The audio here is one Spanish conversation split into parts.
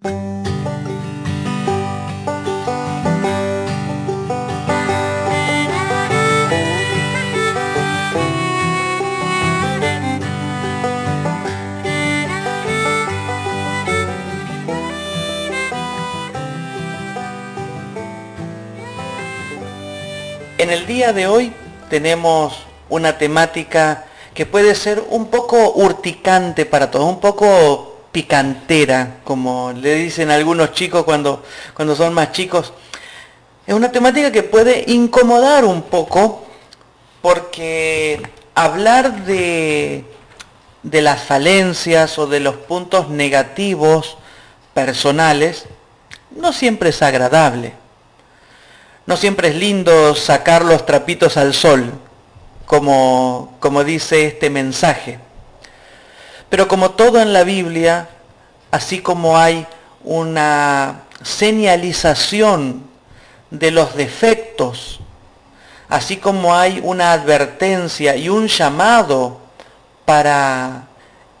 En el día de hoy tenemos una temática que puede ser un poco urticante para todos, un poco picantera, como le dicen algunos chicos cuando, cuando son más chicos. Es una temática que puede incomodar un poco porque hablar de, de las falencias o de los puntos negativos personales no siempre es agradable. No siempre es lindo sacar los trapitos al sol, como, como dice este mensaje. Pero como todo en la Biblia, así como hay una señalización de los defectos, así como hay una advertencia y un llamado para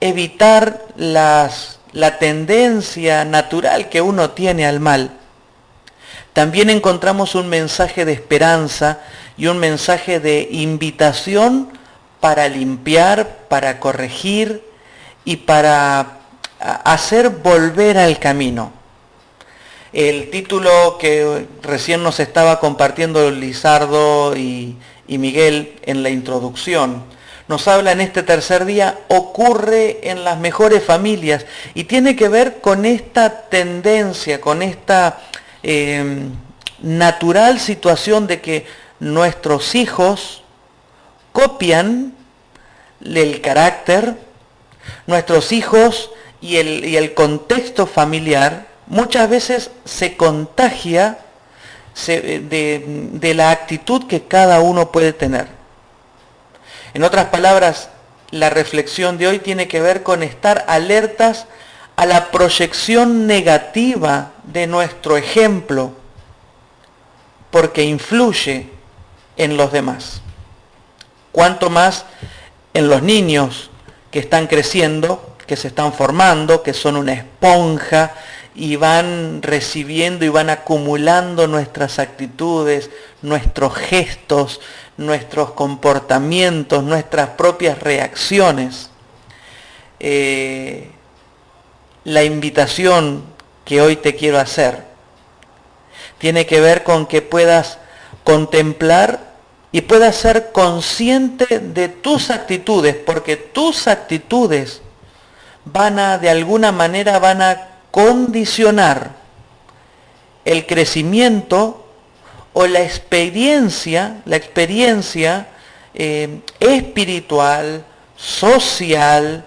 evitar las, la tendencia natural que uno tiene al mal, también encontramos un mensaje de esperanza y un mensaje de invitación para limpiar, para corregir y para hacer volver al camino. El título que recién nos estaba compartiendo Lizardo y, Miguel en la introducción, nos habla en este tercer día, ocurre en las mejores familias y tiene que ver con esta tendencia, con esta Em, natural situación de que nuestros hijos copian el carácter, nuestros hijos y el, y el contexto familiar muchas veces se contagia de, de la actitud que cada uno puede tener. En otras palabras, la reflexión de hoy tiene que ver con estar alertas a la proyección negativa de nuestro ejemplo, porque influye en los demás. Cuanto más en los niños que están creciendo, que se están formando, que son una esponja y van recibiendo y van acumulando nuestras actitudes, nuestros gestos, nuestros comportamientos, nuestras propias reacciones. Eh, la invitación que hoy te quiero hacer tiene que ver con que puedas contemplar y puedas ser consciente de tus actitudes, porque tus actitudes van a, de alguna manera, van a condicionar el crecimiento o la experiencia, la experiencia eh, espiritual, social,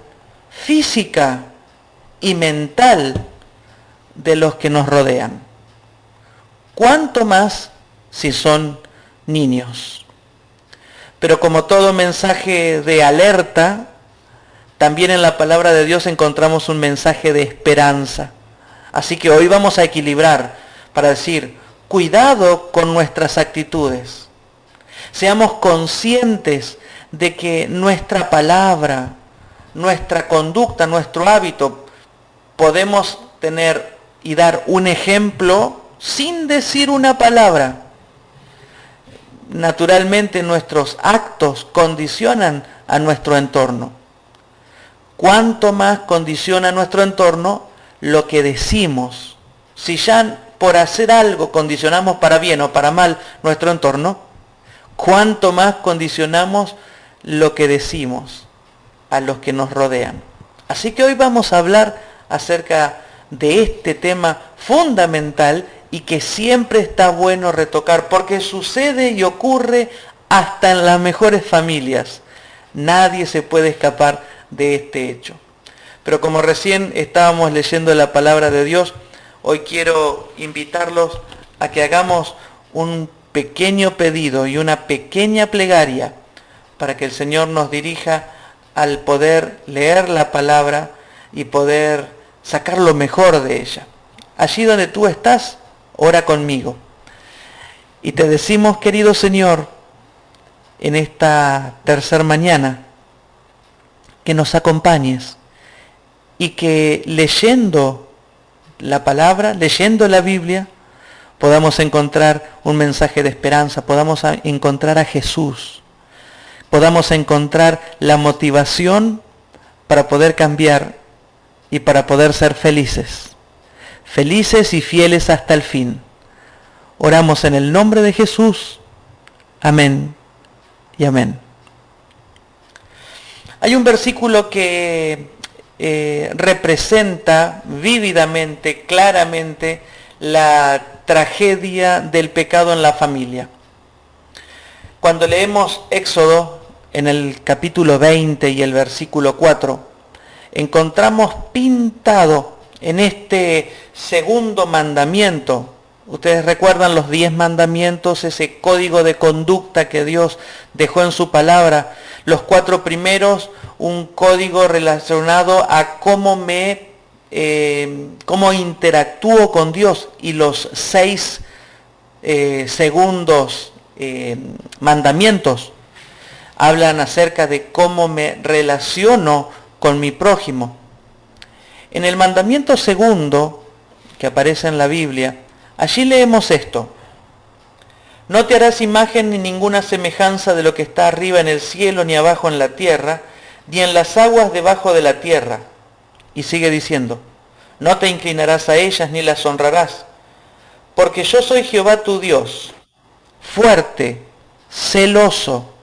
física y mental de los que nos rodean. ¿Cuánto más si son niños? Pero como todo mensaje de alerta, también en la palabra de Dios encontramos un mensaje de esperanza. Así que hoy vamos a equilibrar para decir, cuidado con nuestras actitudes. Seamos conscientes de que nuestra palabra, nuestra conducta, nuestro hábito podemos tener y dar un ejemplo sin decir una palabra. Naturalmente nuestros actos condicionan a nuestro entorno. Cuanto más condiciona nuestro entorno lo que decimos. Si ya por hacer algo condicionamos para bien o para mal nuestro entorno, cuánto más condicionamos lo que decimos a los que nos rodean. Así que hoy vamos a hablar acerca de este tema fundamental y que siempre está bueno retocar, porque sucede y ocurre hasta en las mejores familias. Nadie se puede escapar de este hecho. Pero como recién estábamos leyendo la palabra de Dios, hoy quiero invitarlos a que hagamos un pequeño pedido y una pequeña plegaria para que el Señor nos dirija al poder leer la palabra y poder sacar lo mejor de ella. Allí donde tú estás, ora conmigo. Y te decimos, querido Señor, en esta tercera mañana, que nos acompañes y que leyendo la palabra, leyendo la Biblia, podamos encontrar un mensaje de esperanza, podamos encontrar a Jesús, podamos encontrar la motivación para poder cambiar y para poder ser felices, felices y fieles hasta el fin. Oramos en el nombre de Jesús. Amén y amén. Hay un versículo que eh, representa vívidamente, claramente, la tragedia del pecado en la familia. Cuando leemos Éxodo en el capítulo 20 y el versículo 4, encontramos pintado en este segundo mandamiento, ustedes recuerdan los diez mandamientos, ese código de conducta que Dios dejó en su palabra, los cuatro primeros, un código relacionado a cómo me, eh, cómo interactúo con Dios. Y los seis eh, segundos eh, mandamientos hablan acerca de cómo me relaciono con mi prójimo. En el mandamiento segundo, que aparece en la Biblia, allí leemos esto. No te harás imagen ni ninguna semejanza de lo que está arriba en el cielo, ni abajo en la tierra, ni en las aguas debajo de la tierra. Y sigue diciendo, no te inclinarás a ellas ni las honrarás, porque yo soy Jehová tu Dios, fuerte, celoso.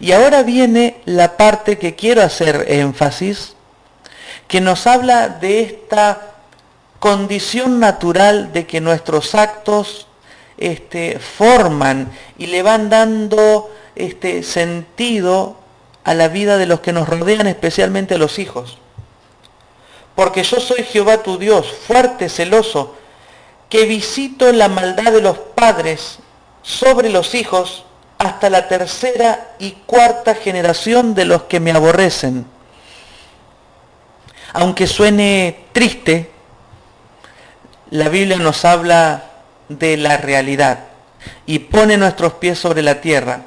Y ahora viene la parte que quiero hacer énfasis, que nos habla de esta condición natural de que nuestros actos este, forman y le van dando este, sentido a la vida de los que nos rodean, especialmente a los hijos. Porque yo soy Jehová tu Dios, fuerte, celoso, que visito la maldad de los padres sobre los hijos hasta la tercera y cuarta generación de los que me aborrecen. Aunque suene triste, la Biblia nos habla de la realidad y pone nuestros pies sobre la tierra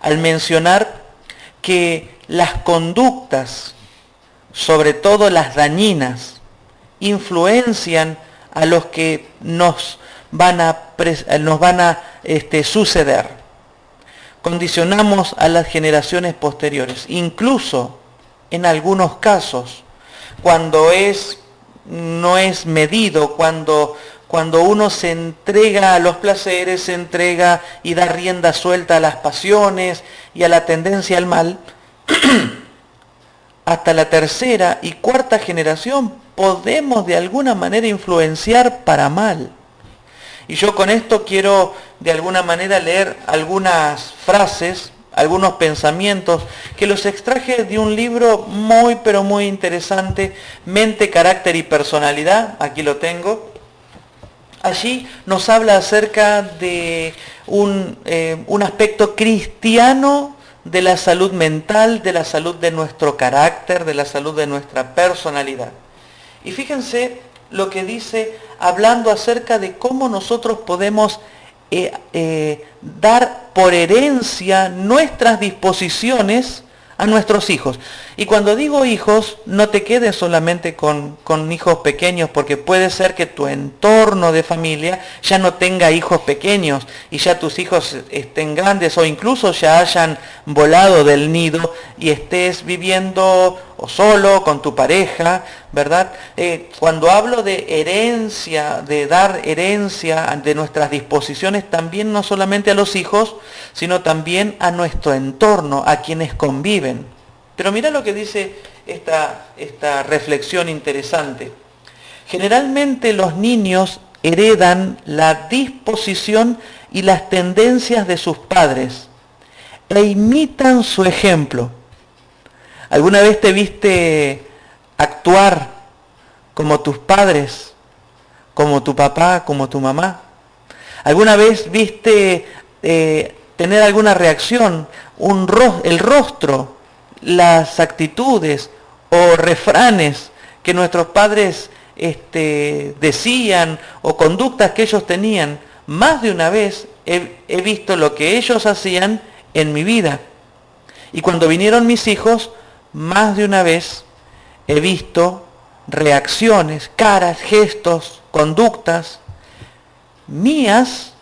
al mencionar que las conductas, sobre todo las dañinas, influencian a los que nos van a, nos van a este, suceder. Condicionamos a las generaciones posteriores, incluso en algunos casos, cuando es, no es medido, cuando cuando uno se entrega a los placeres, se entrega y da rienda suelta a las pasiones y a la tendencia al mal, hasta la tercera y cuarta generación podemos de alguna manera influenciar para mal. Y yo con esto quiero de alguna manera leer algunas frases, algunos pensamientos que los extraje de un libro muy pero muy interesante, Mente, Carácter y Personalidad, aquí lo tengo, allí nos habla acerca de eh, un, aspecto cristiano de la salud mental, de la salud de nuestro carácter, de la salud de nuestra personalidad. Y fíjense lo que dice hablando acerca de cómo nosotros podemos eh, eh, dar por herencia nuestras disposiciones a nuestros hijos. Y cuando digo hijos, no te quedes solamente con, hijos pequeños, porque puede ser que tu entorno de familia ya no tenga hijos pequeños y ya tus hijos estén grandes o incluso ya hayan volado del nido y estés viviendo o solo con tu pareja, ¿verdad? Eh, cuando hablo de herencia, de dar herencia de nuestras disposiciones, también no solamente a los hijos, sino también a nuestro entorno, a quienes conviven. Pero mira lo que dice esta, esta reflexión interesante. Generalmente los niños heredan la disposición y las tendencias de sus padres e imitan su ejemplo. ¿Alguna vez te viste actuar como tus padres, como tu papá, como tu mamá? ¿Alguna vez viste eh, tener alguna reacción, un el rostro las actitudes o refranes que nuestros padres este, decían o conductas que ellos tenían, más de una vez he visto lo que ellos hacían en mi vida. Y cuando vinieron mis hijos, más de una vez he visto reacciones, caras, gestos, conductas mías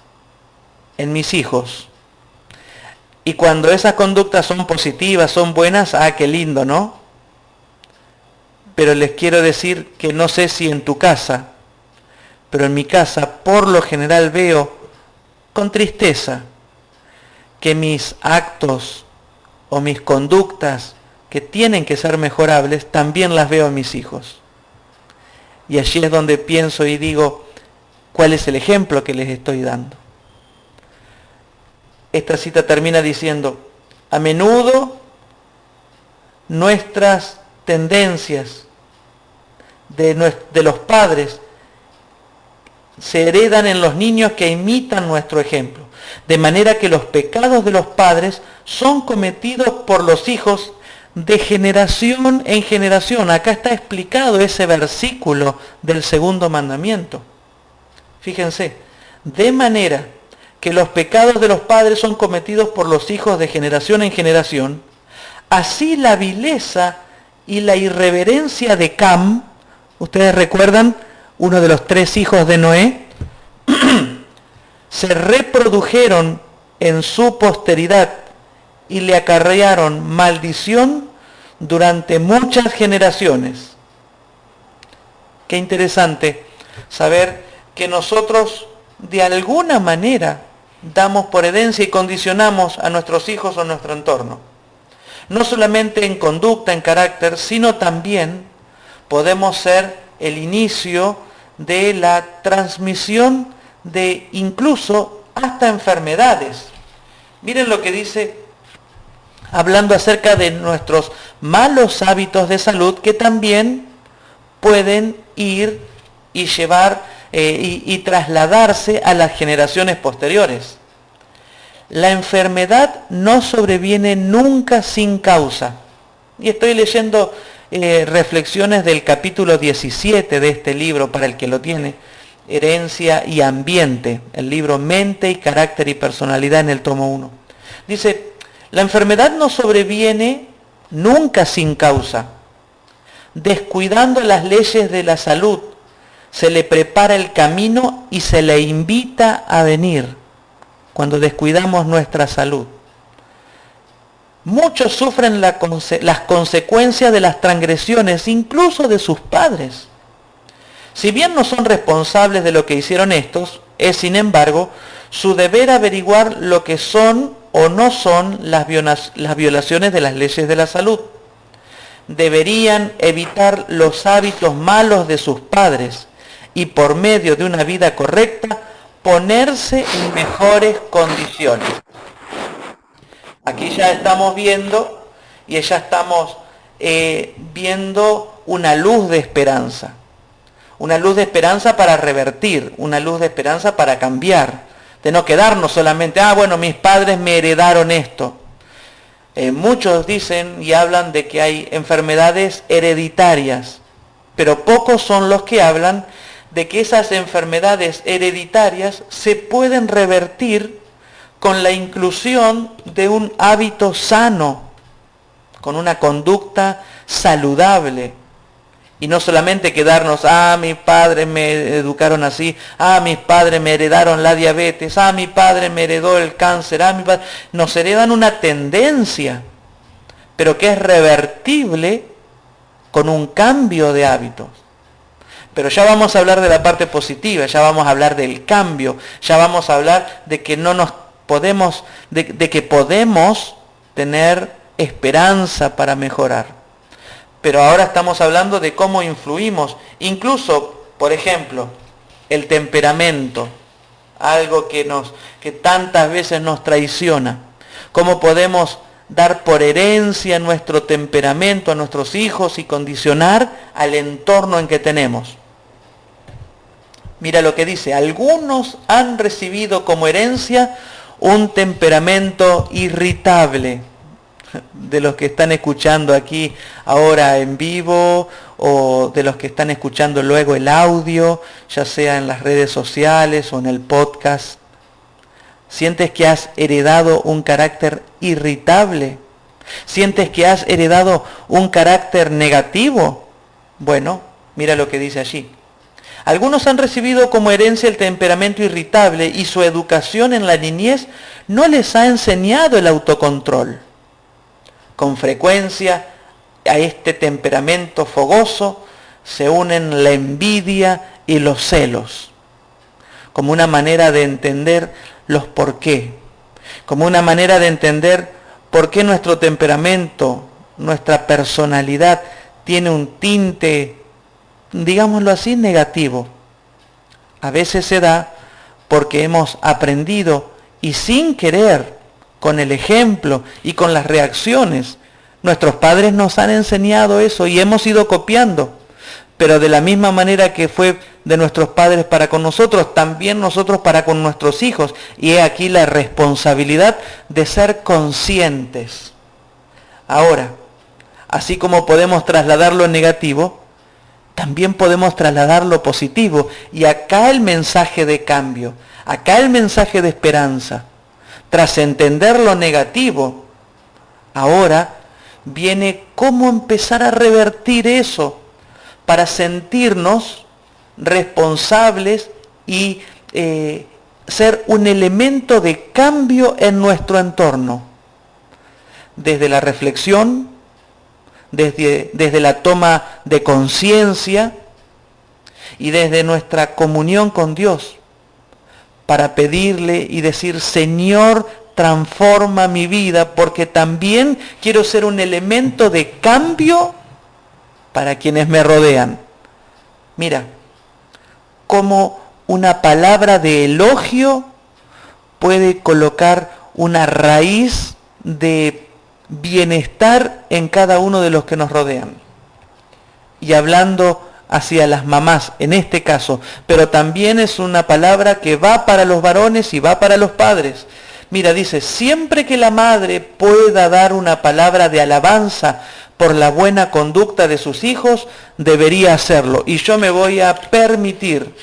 en mis hijos. Y cuando esas conductas son positivas, son buenas, ah, qué lindo, ¿no? Pero les quiero decir que no sé si en tu casa, pero en mi casa por lo general veo con tristeza que mis actos o mis conductas que tienen que ser mejorables, también las veo en mis hijos. Y allí es donde pienso y digo, ¿cuál es el ejemplo que les estoy dando? Esta cita termina diciendo, a menudo nuestras tendencias de, de los padres se heredan en los niños que imitan nuestro ejemplo. De manera que los pecados de los padres son cometidos por los hijos de generación en generación. Acá está explicado ese versículo del segundo mandamiento. Fíjense, de manera que los pecados de los padres son cometidos por los hijos de generación en generación, así la vileza y la irreverencia de Cam, ustedes recuerdan, uno de los tres hijos de Noé, se reprodujeron en su posteridad y le acarrearon maldición durante muchas generaciones. Qué interesante saber que nosotros de alguna manera damos por herencia y condicionamos a nuestros hijos o nuestro entorno. No solamente en conducta, en carácter, sino también podemos ser el inicio de la transmisión de incluso hasta enfermedades. Miren lo que dice hablando acerca de nuestros malos hábitos de salud que también pueden ir y llevar eh, y, trasladarse a las generaciones posteriores. La enfermedad no sobreviene nunca sin causa. Y estoy leyendo eh, reflexiones del capítulo 17 de este libro, para el que lo tiene, Herencia y Ambiente, el libro Mente y Carácter y Personalidad en el tomo 1. Dice, la enfermedad no sobreviene nunca sin causa. Descuidando las leyes de la salud, se le prepara el camino y se le invita a venir cuando descuidamos nuestra salud. Muchos sufren las consecuencias de las transgresiones, incluso de sus padres. Si bien no son responsables de lo que hicieron estos, es sin embargo su deber averiguar lo que son o no son las violaciones de las leyes de la salud. Deberían evitar los hábitos malos de sus padres y por medio de una vida correcta ponerse en mejores condiciones. Aquí ya estamos viendo y ya estamos eh, viendo una luz de esperanza. Una luz de esperanza para revertir, una luz de esperanza para cambiar. De no quedarnos solamente, ah, bueno, mis padres me heredaron esto. Eh, muchos dicen y hablan de que hay enfermedades hereditarias, pero pocos son los que hablan de que esas enfermedades hereditarias se pueden revertir con la inclusión de un hábito sano, con una conducta saludable. Y no solamente quedarnos, ah, mis padres me educaron así, ah, mis padres me heredaron la diabetes, ah, mi padre me heredó el cáncer, ah, mi padre... Nos heredan una tendencia, pero que es revertible con un cambio de hábitos. Pero ya vamos a hablar de la parte positiva, ya vamos a hablar del cambio, ya vamos a hablar de que no nos podemos, de, que podemos tener esperanza para mejorar. Pero ahora estamos hablando de cómo influimos, incluso, por ejemplo, el temperamento, algo que, nos, que tantas veces nos traiciona. ¿Cómo podemos dar por herencia nuestro temperamento a nuestros hijos y condicionar al entorno en que tenemos? Mira lo que dice, algunos han recibido como herencia un temperamento irritable de los que están escuchando aquí ahora en vivo o de los que están escuchando luego el audio, ya sea en las redes sociales o en el podcast. ¿Sientes que has heredado un carácter irritable? ¿Sientes que has heredado un carácter negativo? Bueno, Mira lo que dice allí. Algunos han recibido como herencia el temperamento irritable y su educación en la niñez no les ha enseñado el autocontrol. Con frecuencia a este temperamento fogoso se unen la envidia y los celos, como una manera de entender los por qué, como una manera de entender por qué nuestro temperamento, nuestra personalidad tiene un tinte, digámoslo así, negativo. A veces se da porque hemos aprendido y sin querer, con el ejemplo y con las reacciones, nuestros padres nos han enseñado eso y hemos ido copiando. Pero de la misma manera que fue de nuestros padres para con nosotros, también nosotros para con nuestros hijos. Y he aquí la responsabilidad de ser conscientes. Ahora, así como podemos trasladar lo negativo, también podemos trasladar lo positivo. Y acá el mensaje de cambio, acá el mensaje de esperanza. Tras entender lo negativo, ahora viene cómo empezar a revertir eso para sentirnos responsables y eh, ser un elemento de cambio en nuestro entorno. Desde la reflexión, desde, desde la toma de conciencia y desde nuestra comunión con Dios, para pedirle y decir, Señor, transforma mi vida, porque también quiero ser un elemento de cambio para quienes me rodean. Mira, como una palabra de elogio puede colocar una raíz de bienestar en cada uno de los que nos rodean. Y hablando hacia las mamás, en este caso, pero también es una palabra que va para los varones y va para los padres. Mira, dice, siempre que la madre pueda dar una palabra de alabanza por la buena conducta de sus hijos, debería hacerlo. Y yo me voy a permitir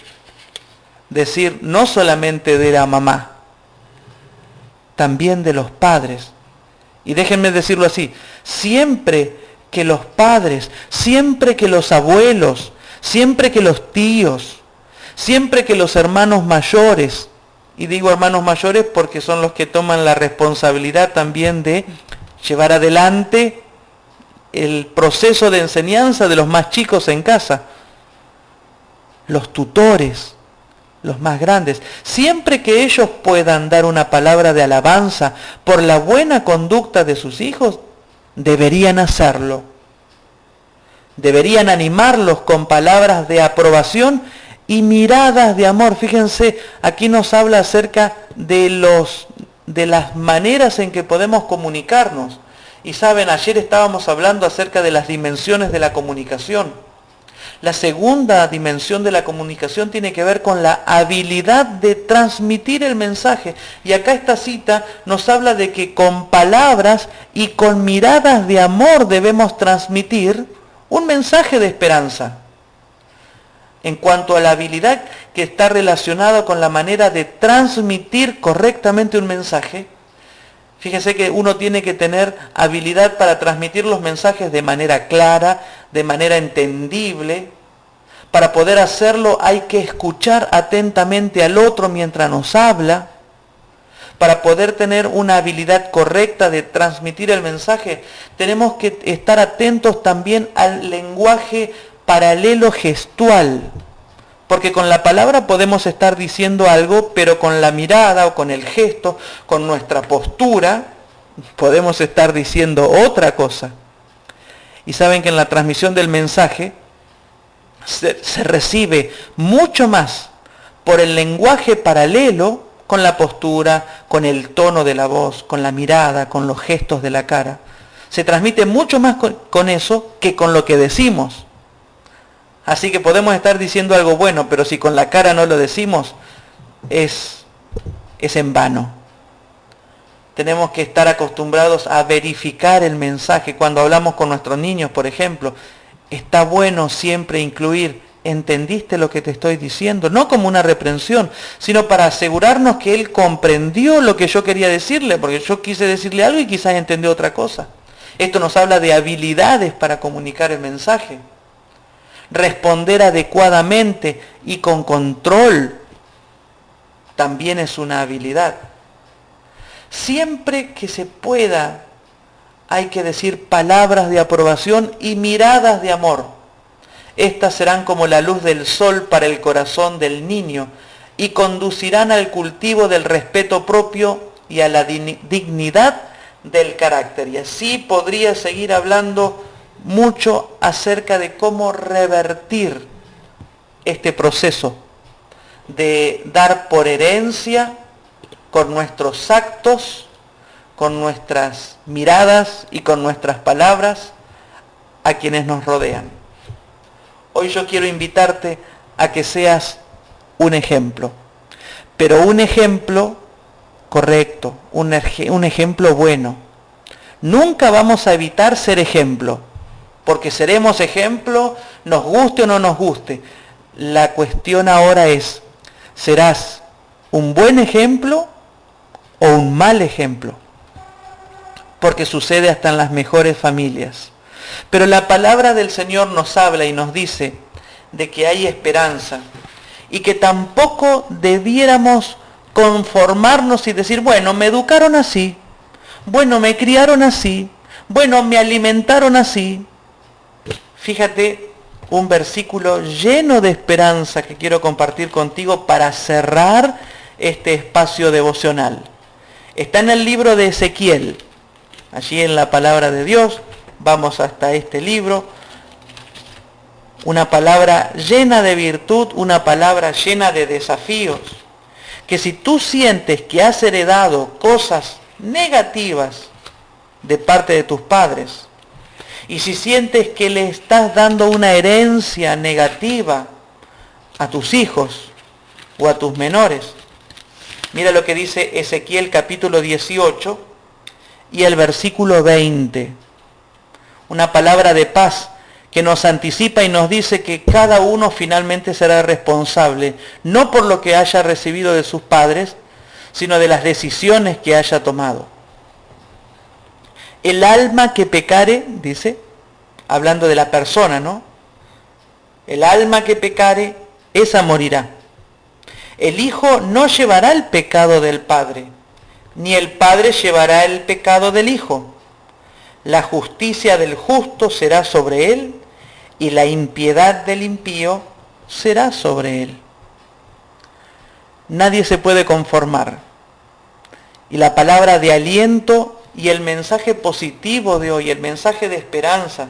decir no solamente de la mamá, también de los padres. Y déjenme decirlo así, siempre que los padres, siempre que los abuelos, siempre que los tíos, siempre que los hermanos mayores, y digo hermanos mayores porque son los que toman la responsabilidad también de llevar adelante el proceso de enseñanza de los más chicos en casa, los tutores, los más grandes, siempre que ellos puedan dar una palabra de alabanza por la buena conducta de sus hijos, deberían hacerlo. Deberían animarlos con palabras de aprobación y miradas de amor. Fíjense, aquí nos habla acerca de, los, de las maneras en que podemos comunicarnos. Y saben, ayer estábamos hablando acerca de las dimensiones de la comunicación. La segunda dimensión de la comunicación tiene que ver con la habilidad de transmitir el mensaje. Y acá esta cita nos habla de que con palabras y con miradas de amor debemos transmitir un mensaje de esperanza. En cuanto a la habilidad que está relacionada con la manera de transmitir correctamente un mensaje, Fíjese que uno tiene que tener habilidad para transmitir los mensajes de manera clara, de manera entendible. Para poder hacerlo hay que escuchar atentamente al otro mientras nos habla. Para poder tener una habilidad correcta de transmitir el mensaje, tenemos que estar atentos también al lenguaje paralelo gestual. Porque con la palabra podemos estar diciendo algo, pero con la mirada o con el gesto, con nuestra postura, podemos estar diciendo otra cosa. Y saben que en la transmisión del mensaje se, recibe mucho más por el lenguaje paralelo con la postura, con el tono de la voz, con la mirada, con los gestos de la cara. Se transmite mucho más con eso que con lo que decimos. Así que podemos estar diciendo algo bueno, pero si con la cara no lo decimos, es, es en vano. Tenemos que estar acostumbrados a verificar el mensaje. Cuando hablamos con nuestros niños, por ejemplo, está bueno siempre incluir, ¿entendiste lo que te estoy diciendo? No como una reprensión, sino para asegurarnos que él comprendió lo que yo quería decirle, porque yo quise decirle algo y quizás entendió otra cosa. Esto nos habla de habilidades para comunicar el mensaje. responder adecuadamente y con control también es una habilidad. Siempre que se pueda hay que decir palabras de aprobación y miradas de amor. Estas serán como la luz del sol para el corazón del niño y conducirán al cultivo del respeto propio y a la dignidad del carácter. Y así podría seguir hablando mucho acerca de cómo revertir este proceso de dar por herencia con nuestros actos con nuestras miradas y con nuestras palabras a quienes nos rodean. Hoy yo quiero invitarte a que seas un ejemplo, pero un ejemplo correcto, un, ejemplo bueno. Nunca vamos a evitar ser ejemplo, porque seremos ejemplo, nos guste o no nos guste. La cuestión ahora es, ¿serás un buen ejemplo o un mal ejemplo? porque sucede hasta en las mejores familias. Pero la palabra del Señor nos habla y nos dice de que hay esperanza y que tampoco debiéramos conformarnos y decir, bueno, me educaron así, bueno, me criaron así, bueno, me alimentaron así. Fíjate un versículo lleno de esperanza que quiero compartir contigo para cerrar este espacio devocional. Está en el libro de Ezequiel, allí en la palabra de Dios, vamos hasta este libro, una palabra llena de virtud, una palabra llena de desafíos, que si tú sientes que has heredado cosas negativas de parte de tus padres, y si sientes que le estás dando una herencia negativa a tus hijos o a tus menores, mira lo que dice Ezequiel capítulo 18, y el versículo 20. Una palabra de paz que nos anticipa y nos dice que cada uno finalmente será responsable, no por lo que haya recibido de sus padres, sino de las decisiones que haya tomado. El alma que pecare, dice, hablando de la persona, ¿no? El alma que pecare, esa morirá. El Hijo no llevará el pecado del Padre ni el Padre llevará el pecado del Hijo. La justicia del justo será sobre él y la impiedad del impío será sobre él. Nadie se puede conformar. Y la palabra de aliento y el mensaje positivo de hoy, el mensaje de esperanza,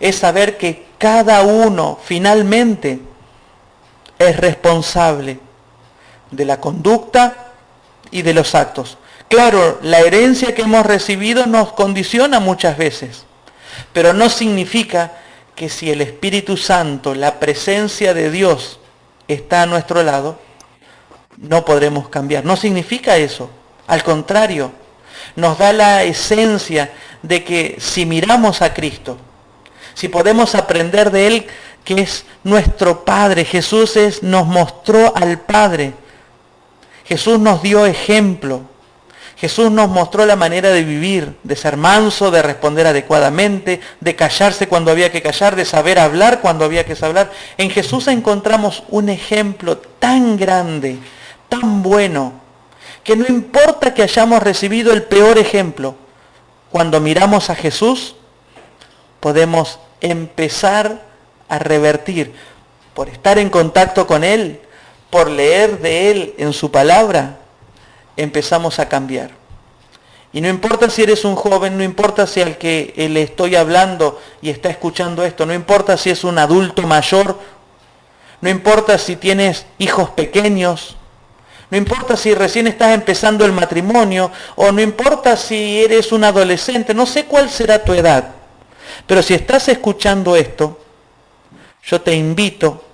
es saber que cada uno finalmente es responsable de la conducta y de los actos. Claro, la herencia que hemos recibido nos condiciona muchas veces, pero no significa que si el Espíritu Santo, la presencia de Dios está a nuestro lado, no podremos cambiar. No significa eso. Al contrario, nos da la esencia de que si miramos a Cristo, si podemos aprender de Él, que es nuestro Padre, Jesús es, nos mostró al Padre, Jesús nos dio ejemplo, Jesús nos mostró la manera de vivir, de ser manso, de responder adecuadamente, de callarse cuando había que callar, de saber hablar cuando había que hablar. En Jesús encontramos un ejemplo tan grande, tan bueno, que no importa que hayamos recibido el peor ejemplo, cuando miramos a Jesús podemos empezar a revertir por estar en contacto con Él, por leer de Él en su palabra, empezamos a cambiar. Y no importa si eres un joven, no importa si al que le estoy hablando y está escuchando esto, no importa si es un adulto mayor, no importa si tienes hijos pequeños, no importa si recién estás empezando el matrimonio o no importa si eres un adolescente, no sé cuál será tu edad, pero si estás escuchando esto, yo te invito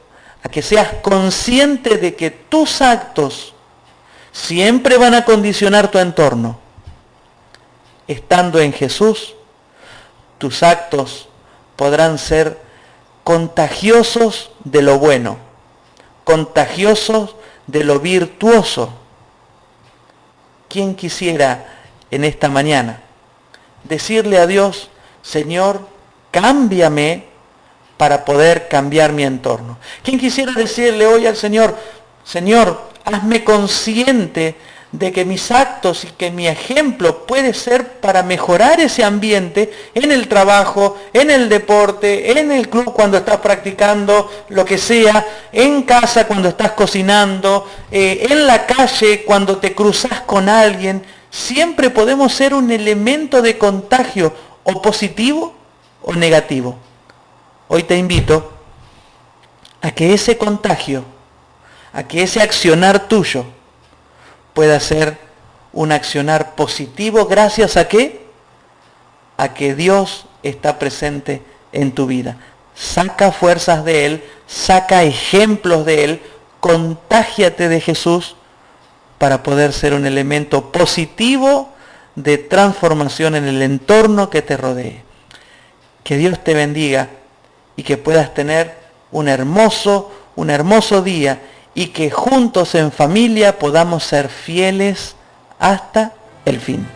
a que seas consciente de que tus actos siempre van a condicionar tu entorno. Estando en Jesús, tus actos podrán ser contagiosos de lo bueno, contagiosos de lo virtuoso. ¿Quién quisiera en esta mañana decirle a Dios, Señor, cámbiame para poder cambiar mi entorno. ¿Quién quisiera decirle hoy al Señor, Señor, hazme consciente de que mis actos y que mi ejemplo puede ser para mejorar ese ambiente en el trabajo, en el deporte, en el club cuando estás practicando lo que sea, en casa cuando estás cocinando, eh, en la calle cuando te cruzas con alguien. Siempre podemos ser un elemento de contagio o positivo o negativo. Hoy te invito a que ese contagio, a que ese accionar tuyo, pueda ser un accionar positivo gracias a qué? A que Dios está presente en tu vida. Saca fuerzas de Él, saca ejemplos de Él, contágiate de Jesús para poder ser un elemento positivo de transformación en el entorno que te rodee. Que Dios te bendiga y que puedas tener un hermoso, un hermoso día y que juntos en familia podamos ser fieles hasta el fin.